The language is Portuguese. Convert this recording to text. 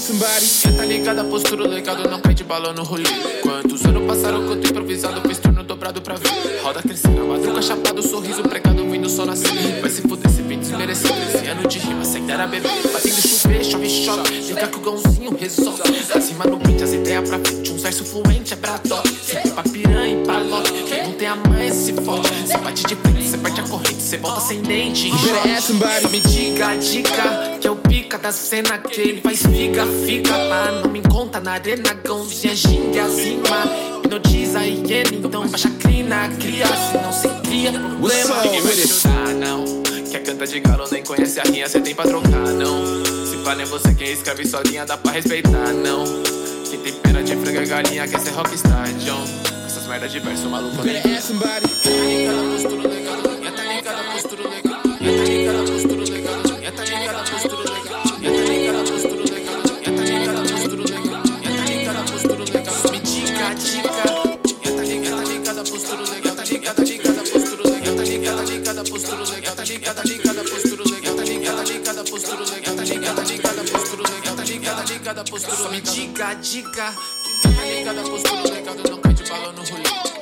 somebody. tá ligada, postura legal, não cai de balão no rolê. Quantos anos passaram que eu tô improvisado, fiz turno dobrado pra ver. Roda crescendo, madruga chapado, sorriso pregado, vindo só nascer. Vai se fuder, se vim desmerecer. Esse ano de rima, sem dar a beber. Fazendo chover, chove, chove. Liga que o gãozinho resolve. Acima no beat, as ideias pra frente. Um verso fluente é pra top. Sempre pra piranha e pra. Quem não tem a mãe se fode. Cê bate de frente, volta sem dente. Só me diga a dica que é o pica da cena que ele faz figa, fica. Ah, não me conta na arena, gãozinha, ginga, acima. Hipnotiza e ele, então baixa crina, cria. Se não se cria, problema. Ninguém vai te ajudar, não. Quer canta de galo, nem conhece a rinha, cê tem pra trocar, não. Se pá, nem você quem escreve sua linha, dá pra respeitar, não. Quem tem pena de frango é galinha, quer ser rockstar, John. Essas merda de verso, maluco, nem. somebody. Ligada, ligada, postura legal. Tá ligada, ligada, postura legal. Tá ligada, ligada, postura legal. Tá ligada, ligada, postura legal. Me diga a dica. Tá ligada, postura legal. Não cai de balão no rolê. Quantos anos passaram